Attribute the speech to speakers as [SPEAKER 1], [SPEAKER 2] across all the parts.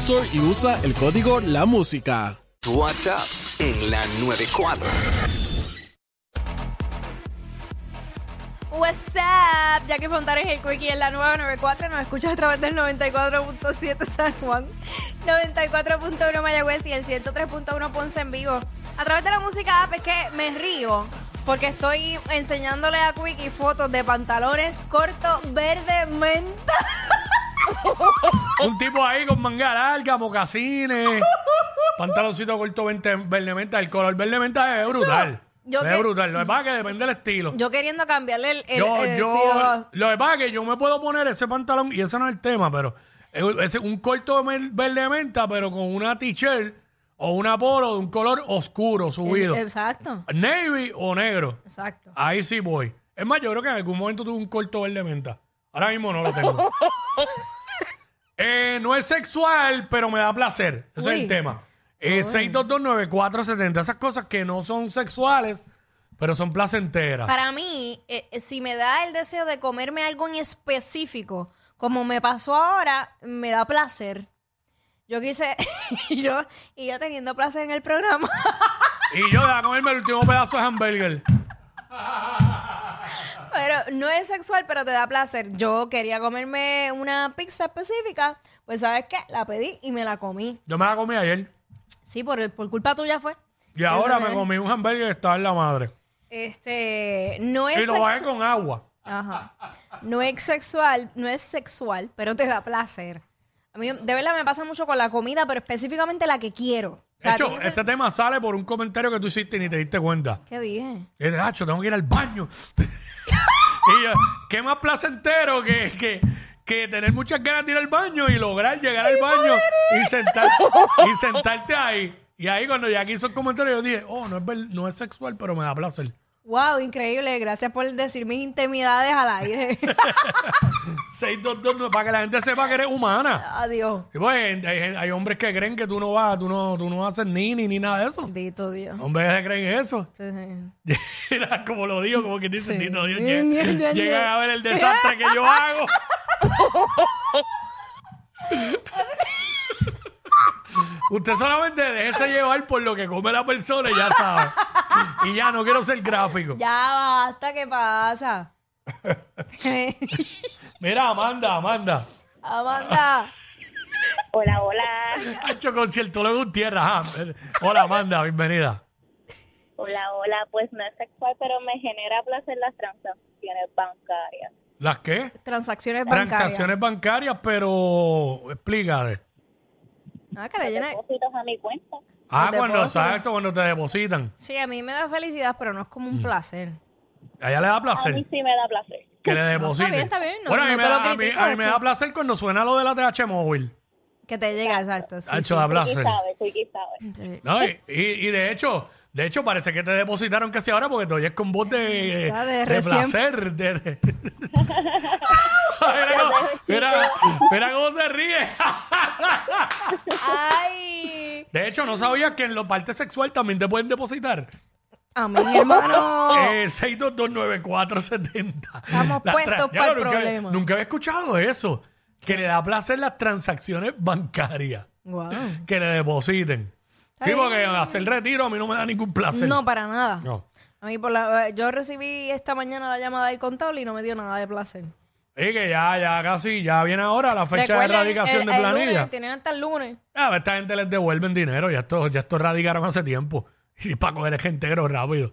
[SPEAKER 1] Store y usa el código La Música.
[SPEAKER 2] WhatsApp en la 94.
[SPEAKER 3] What's up? Jackie Fontanes el Quickie en la nueva 94. Nos escuchas a través del 94.7 San Juan, 94.1 Mayagüez y el 103.1 Ponce en vivo. A través de la música app es que me río porque estoy enseñándole a Quickie fotos de pantalones cortos verde menta.
[SPEAKER 4] Un tipo ahí con manga larga, mocasines, pantaloncito corto verde, verde menta. El color verde menta es brutal.
[SPEAKER 3] Yo
[SPEAKER 4] es
[SPEAKER 3] que-
[SPEAKER 4] brutal. Lo que pasa es que depende del estilo.
[SPEAKER 3] Yo queriendo cambiarle el, el-
[SPEAKER 4] Yo,
[SPEAKER 3] el
[SPEAKER 4] yo,
[SPEAKER 3] estilo.
[SPEAKER 4] lo que pasa es que yo me puedo poner ese pantalón, y ese no es el tema, pero es un corto de verde menta, pero con una t-shirt o una polo de un color oscuro subido.
[SPEAKER 3] Exacto,
[SPEAKER 4] Navy o negro.
[SPEAKER 3] exacto.
[SPEAKER 4] Ahí sí voy. Es más, yo creo que en algún momento tuve un corto verde menta. Ahora mismo no lo tengo. Eh, no es sexual, pero me da placer. Ese es
[SPEAKER 3] Uy.
[SPEAKER 4] el tema. Eh, 6229470. Esas cosas que no son sexuales, pero son placenteras.
[SPEAKER 3] Para mí, eh, eh, si me da el deseo de comerme algo en específico, como me pasó ahora, me da placer. Yo quise, y yo, y yo teniendo placer en el programa,
[SPEAKER 4] Y yo a comerme el último pedazo de hamburger.
[SPEAKER 3] Pero no es sexual, pero te da placer. Yo quería comerme una pizza específica, pues ¿sabes qué? La pedí y me la comí.
[SPEAKER 4] Yo me la comí ayer.
[SPEAKER 3] Sí, por, por culpa tuya fue.
[SPEAKER 4] Y ahora me comí un hamburger que estaba en la madre.
[SPEAKER 3] Este, no es
[SPEAKER 4] Y lo bajé con agua.
[SPEAKER 3] Ajá. No es sexual, no es sexual, pero te da placer. A mí de verdad me pasa mucho con la comida, pero específicamente la que quiero. O
[SPEAKER 4] De hecho,
[SPEAKER 3] tiene que ser-
[SPEAKER 4] este tema sale por un comentario que tú hiciste y ni te diste cuenta.
[SPEAKER 3] ¿Qué dije?
[SPEAKER 4] Y de hacho, tengo que ir al baño. y yo, qué más placentero que, que, que tener muchas ganas de ir al baño y lograr llegar al baño y, sentar, y sentarte ahí. Y ahí cuando ya hizo el comentario yo dije, oh, no es, ver- no es sexual, pero me da placer.
[SPEAKER 3] Wow, increíble. Gracias por decir mis intimidades al aire.
[SPEAKER 4] 622, para que la gente sepa que eres humana.
[SPEAKER 3] Adiós.
[SPEAKER 4] Sí, pues, hay, hay hombres que creen que tú no vas, tú no, tú no a hacer ni ni nada de eso.
[SPEAKER 3] Bendito Dios.
[SPEAKER 4] Hombres que creen eso.
[SPEAKER 3] Sí.
[SPEAKER 4] Mira, como lo digo, como que dice,
[SPEAKER 3] Sí.
[SPEAKER 4] Tito Dios, llega- llegan a ver el desastre que yo hago. Usted solamente déjese llevar por lo que come la persona y ya sabe. Y ya no quiero ser gráfico.
[SPEAKER 3] Ya basta, ¿qué pasa?
[SPEAKER 4] Mira, Amanda, Amanda.
[SPEAKER 3] Amanda.
[SPEAKER 5] Hola, hola.
[SPEAKER 4] Ha hecho concierto luego en tierra. Hola, Amanda, bienvenida.
[SPEAKER 5] Hola, hola. Pues no es sexual, pero me genera placer las transacciones bancarias.
[SPEAKER 4] ¿Las qué?
[SPEAKER 3] Transacciones bancarias.
[SPEAKER 4] Transacciones bancarias, pero explícate.
[SPEAKER 3] Ah, que le llena-
[SPEAKER 5] Depósitos a mi cuenta.
[SPEAKER 4] Ah,
[SPEAKER 3] Los
[SPEAKER 4] cuando,
[SPEAKER 3] depósitos.
[SPEAKER 4] exacto, cuando te depositan.
[SPEAKER 3] Sí, a mí me da felicidad, pero no es
[SPEAKER 4] Mm.
[SPEAKER 3] como un placer.
[SPEAKER 4] A ella le da
[SPEAKER 5] A
[SPEAKER 4] placer.
[SPEAKER 5] mí sí me da placer.
[SPEAKER 4] Que le depositen.
[SPEAKER 3] bien, está bien, no-
[SPEAKER 4] bueno, a mí,
[SPEAKER 3] no
[SPEAKER 4] me,
[SPEAKER 3] te lo
[SPEAKER 4] da, a mí-
[SPEAKER 3] critico,
[SPEAKER 4] a mí
[SPEAKER 3] es
[SPEAKER 4] me
[SPEAKER 3] que-
[SPEAKER 4] da placer cuando suena lo de la TH móvil.
[SPEAKER 3] Que te llega, exacto. Sí,
[SPEAKER 4] Ha
[SPEAKER 3] sí.
[SPEAKER 4] hecho da placer.
[SPEAKER 5] sabe, Quickie sabe.
[SPEAKER 3] Sí.
[SPEAKER 4] No, y, y- y de hecho, de hecho parece que te depositaron casi ahora porque te oyes con voz de,
[SPEAKER 3] Está de
[SPEAKER 4] de
[SPEAKER 3] recién-
[SPEAKER 4] placer. de- de- mira, cómo, mira, mira cómo se ríe. No sabías que en la parte sexual también te pueden depositar.
[SPEAKER 3] Amén, hermano.
[SPEAKER 4] Eh, 6229470.
[SPEAKER 3] Estamos
[SPEAKER 4] Las
[SPEAKER 3] puestos
[SPEAKER 4] tra- nunca-
[SPEAKER 3] problema.
[SPEAKER 4] Nunca había escuchado eso. Que le da placer las transacciones bancarias.
[SPEAKER 3] Wow.
[SPEAKER 4] Que le depositen. Sí,
[SPEAKER 3] bien.
[SPEAKER 4] porque hacer retiro a mí no me da ningún placer.
[SPEAKER 3] No, para nada.
[SPEAKER 4] No.
[SPEAKER 3] A mí por la, yo recibí esta mañana la llamada del contable y no me dio nada de placer.
[SPEAKER 4] Oye, que ya, ya casi, ya viene ahora la fecha de erradicación
[SPEAKER 3] el-
[SPEAKER 4] de
[SPEAKER 3] el
[SPEAKER 4] planilla.
[SPEAKER 3] lunes, tienen hasta el lunes.
[SPEAKER 4] Ah, esta gente les devuelven dinero, ya esto, ya esto radicaron hace tiempo. Y para coger el entero rápido.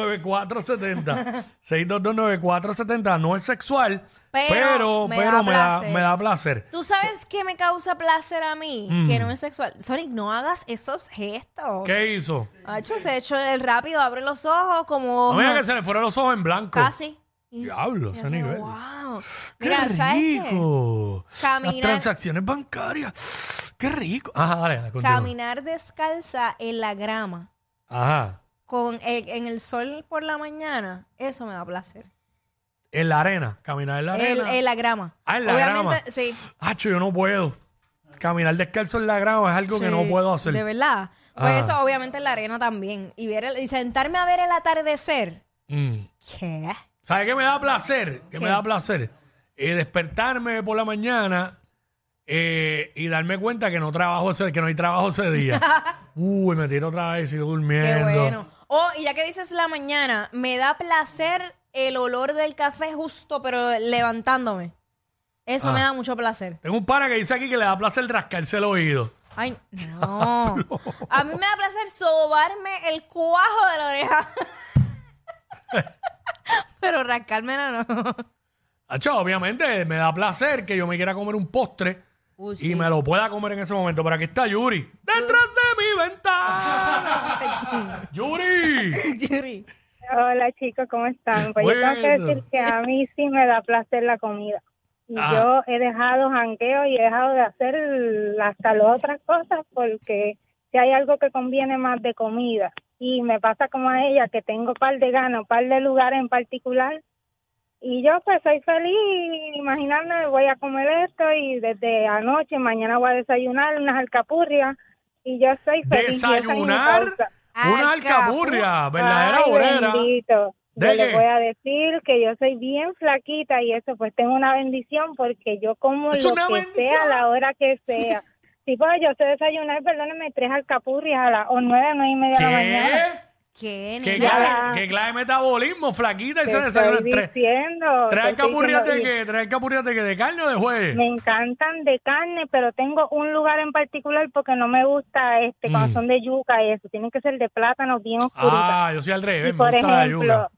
[SPEAKER 4] 6229470. 6229470 no es sexual,
[SPEAKER 3] Pero
[SPEAKER 4] pero,
[SPEAKER 3] me
[SPEAKER 4] pero,
[SPEAKER 3] da
[SPEAKER 4] me, da,
[SPEAKER 3] placer.
[SPEAKER 4] me da placer.
[SPEAKER 3] ¿Tú sabes qué me causa placer a mí?
[SPEAKER 4] Mm.
[SPEAKER 3] Que no es sexual. Sonic, no hagas esos gestos.
[SPEAKER 4] ¿Qué hizo?
[SPEAKER 3] Hacho, se ha hecho el rápido, abre los ojos como...
[SPEAKER 4] No digas que se le fueron los ojos en blanco.
[SPEAKER 3] Casi.
[SPEAKER 4] Diablo, ese nivel.
[SPEAKER 3] Wow.
[SPEAKER 4] ¡Qué
[SPEAKER 3] Mira, ¿sabes qué?
[SPEAKER 4] rico! Las
[SPEAKER 3] Caminar-
[SPEAKER 4] transacciones bancarias. ¡Qué rico! Ajá, dale, dale, continúa.
[SPEAKER 3] Caminar descalza en la grama
[SPEAKER 4] Ajá.
[SPEAKER 3] con el- en el sol por la mañana, eso me da placer.
[SPEAKER 4] En la arena. Caminar en la
[SPEAKER 3] El-
[SPEAKER 4] arena.
[SPEAKER 3] En la grama.
[SPEAKER 4] Ah, en la
[SPEAKER 3] Obviamente,
[SPEAKER 4] grama.
[SPEAKER 3] sí.
[SPEAKER 4] Hacho, yo no puedo. Caminar descalzo en la grama es algo que
[SPEAKER 3] Sí,
[SPEAKER 4] no puedo hacer.
[SPEAKER 3] De verdad. Pues
[SPEAKER 4] Ah.
[SPEAKER 3] eso obviamente en la arena también. Y ver el- y sentarme a ver el atardecer.
[SPEAKER 4] Mm.
[SPEAKER 3] ¿Qué?
[SPEAKER 4] ¿Sabes qué me da placer? ¿Qué
[SPEAKER 3] ¿Qué?
[SPEAKER 4] me da placer? Eh, despertarme por la mañana eh, y darme cuenta que no trabajo ese, que no hay trabajo ese día. Uy, me tiro otra vez y sigo durmiendo.
[SPEAKER 3] Qué bueno. Oh, y ya que dices la mañana, me da placer el olor del café justo, pero levantándome. Eso
[SPEAKER 4] Ah.
[SPEAKER 3] me da mucho placer.
[SPEAKER 4] Tengo un pana que dice aquí que le da placer rascarse el oído.
[SPEAKER 3] Ay, no. A mí me da placer sobarme el cuajo de la oreja. pero rascármela no.
[SPEAKER 4] Hacho, obviamente me da placer que yo me quiera comer un postre
[SPEAKER 3] Uy,
[SPEAKER 4] y me lo pueda comer en ese momento. Pero aquí está Yuri. ¡Detrás de mi ventana! ¡Yuri!
[SPEAKER 3] Yuri.
[SPEAKER 5] Hola chicos, ¿cómo están? Pues yo tengo que decir que a mí sí me da placer la comida. Y
[SPEAKER 4] Ah.
[SPEAKER 5] yo he dejado jangueo y he dejado de hacer hasta las otras cosas porque si hay algo que conviene más de comida. Y me pasa como a ella, que tengo par de ganas, par de lugares en particular. Y yo pues soy feliz, imaginarme, voy a comer esto y desde anoche, mañana voy a desayunar unas alcapurrias y yo soy feliz.
[SPEAKER 4] Desayunar una
[SPEAKER 3] Alcapurria.
[SPEAKER 4] verdadera obrera.
[SPEAKER 5] bendito. Le voy a decir que yo soy bien flaquita y eso pues tengo una bendición porque yo como
[SPEAKER 4] Es
[SPEAKER 5] lo que
[SPEAKER 4] bendición.
[SPEAKER 5] sea a la hora que sea. Si pues yo sé desayunar, perdóneme, tres alcapurrias a las o nueve, nueve y media de la mañana.
[SPEAKER 4] ¿Qué?
[SPEAKER 3] ¿Qué,
[SPEAKER 4] clase, qué clase de metabolismo? Flaquita y se desayuna
[SPEAKER 5] estoy
[SPEAKER 4] tres.
[SPEAKER 5] diciendo.
[SPEAKER 4] ¿Tres alcapurrias de qué? ¿Tres alcapurrias de qué? ¿De carne o de jueves?
[SPEAKER 5] Me encantan de carne, pero tengo un lugar en particular porque no me gusta este
[SPEAKER 4] Mm.
[SPEAKER 5] cuando son de yuca y eso. Tienen que ser de plátano bien.
[SPEAKER 4] Ah, yo soy al revés,
[SPEAKER 5] Y
[SPEAKER 4] me
[SPEAKER 5] por
[SPEAKER 4] gusta la yuca.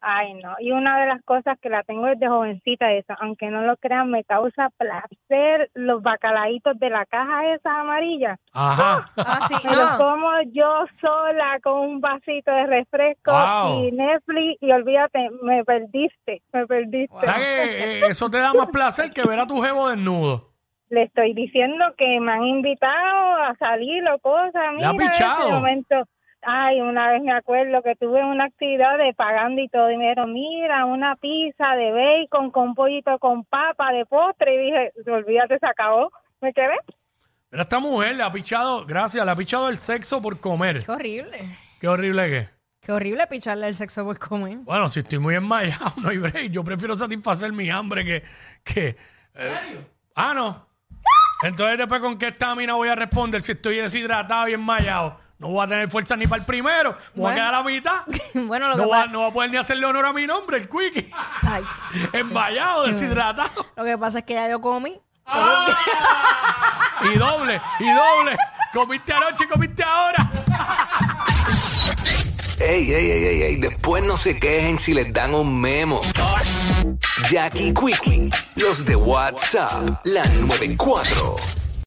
[SPEAKER 5] Ay no, y una de las cosas que la tengo desde jovencita esa, aunque no lo crean, me causa placer los bacalaitos de la caja esas amarillas.
[SPEAKER 4] Ajá.
[SPEAKER 3] Ah, sí,
[SPEAKER 5] Me los
[SPEAKER 3] no.
[SPEAKER 5] como yo sola con un vasito de refresco
[SPEAKER 4] Wow.
[SPEAKER 5] y Netflix y olvídate, me perdiste, me perdiste.
[SPEAKER 4] Que eh, eso te da más placer que ver a tu jevo desnudo.
[SPEAKER 5] Le estoy diciendo que me han invitado a salir o cosas.
[SPEAKER 4] ¿Le ha
[SPEAKER 5] Mira,
[SPEAKER 4] pichado?
[SPEAKER 5] ese momento. Ay, una vez me acuerdo que tuve una actividad de pagando y todo y me dijeron, mira, una pizza de bacon con pollito con papa de postre y dije, olvídate, se acabó. Me quedé.
[SPEAKER 4] Mira, esta mujer le ha pichado, gracias, le ha pichado el sexo por comer.
[SPEAKER 3] Qué horrible.
[SPEAKER 4] Qué horrible que.
[SPEAKER 3] Qué horrible picharle el sexo por comer.
[SPEAKER 4] Bueno, si estoy muy enmayado, no hay break. Yo prefiero satisfacer mi hambre que... que eh, ah, no. Entonces después con qué estamina voy a responder si estoy deshidratado y enmayado. No voy a tener fuerza ni para el primero. Me voy a quedar a la mitad.
[SPEAKER 3] bueno, lo
[SPEAKER 4] No
[SPEAKER 3] que,
[SPEAKER 4] voy, a,
[SPEAKER 3] pasa,
[SPEAKER 4] no voy a poder ni hacerle honor a mi nombre, el quickie.
[SPEAKER 3] Ay,
[SPEAKER 4] Enmayado, deshidratado.
[SPEAKER 3] lo que pasa es que ya yo comí.
[SPEAKER 4] Y doble, y doble. Comiste anoche y comiste ahora.
[SPEAKER 2] Ey, ey, ey, ey, ey, después no se quejen si les dan un memo. Jackie Quickie, los de WhatsApp, la 94.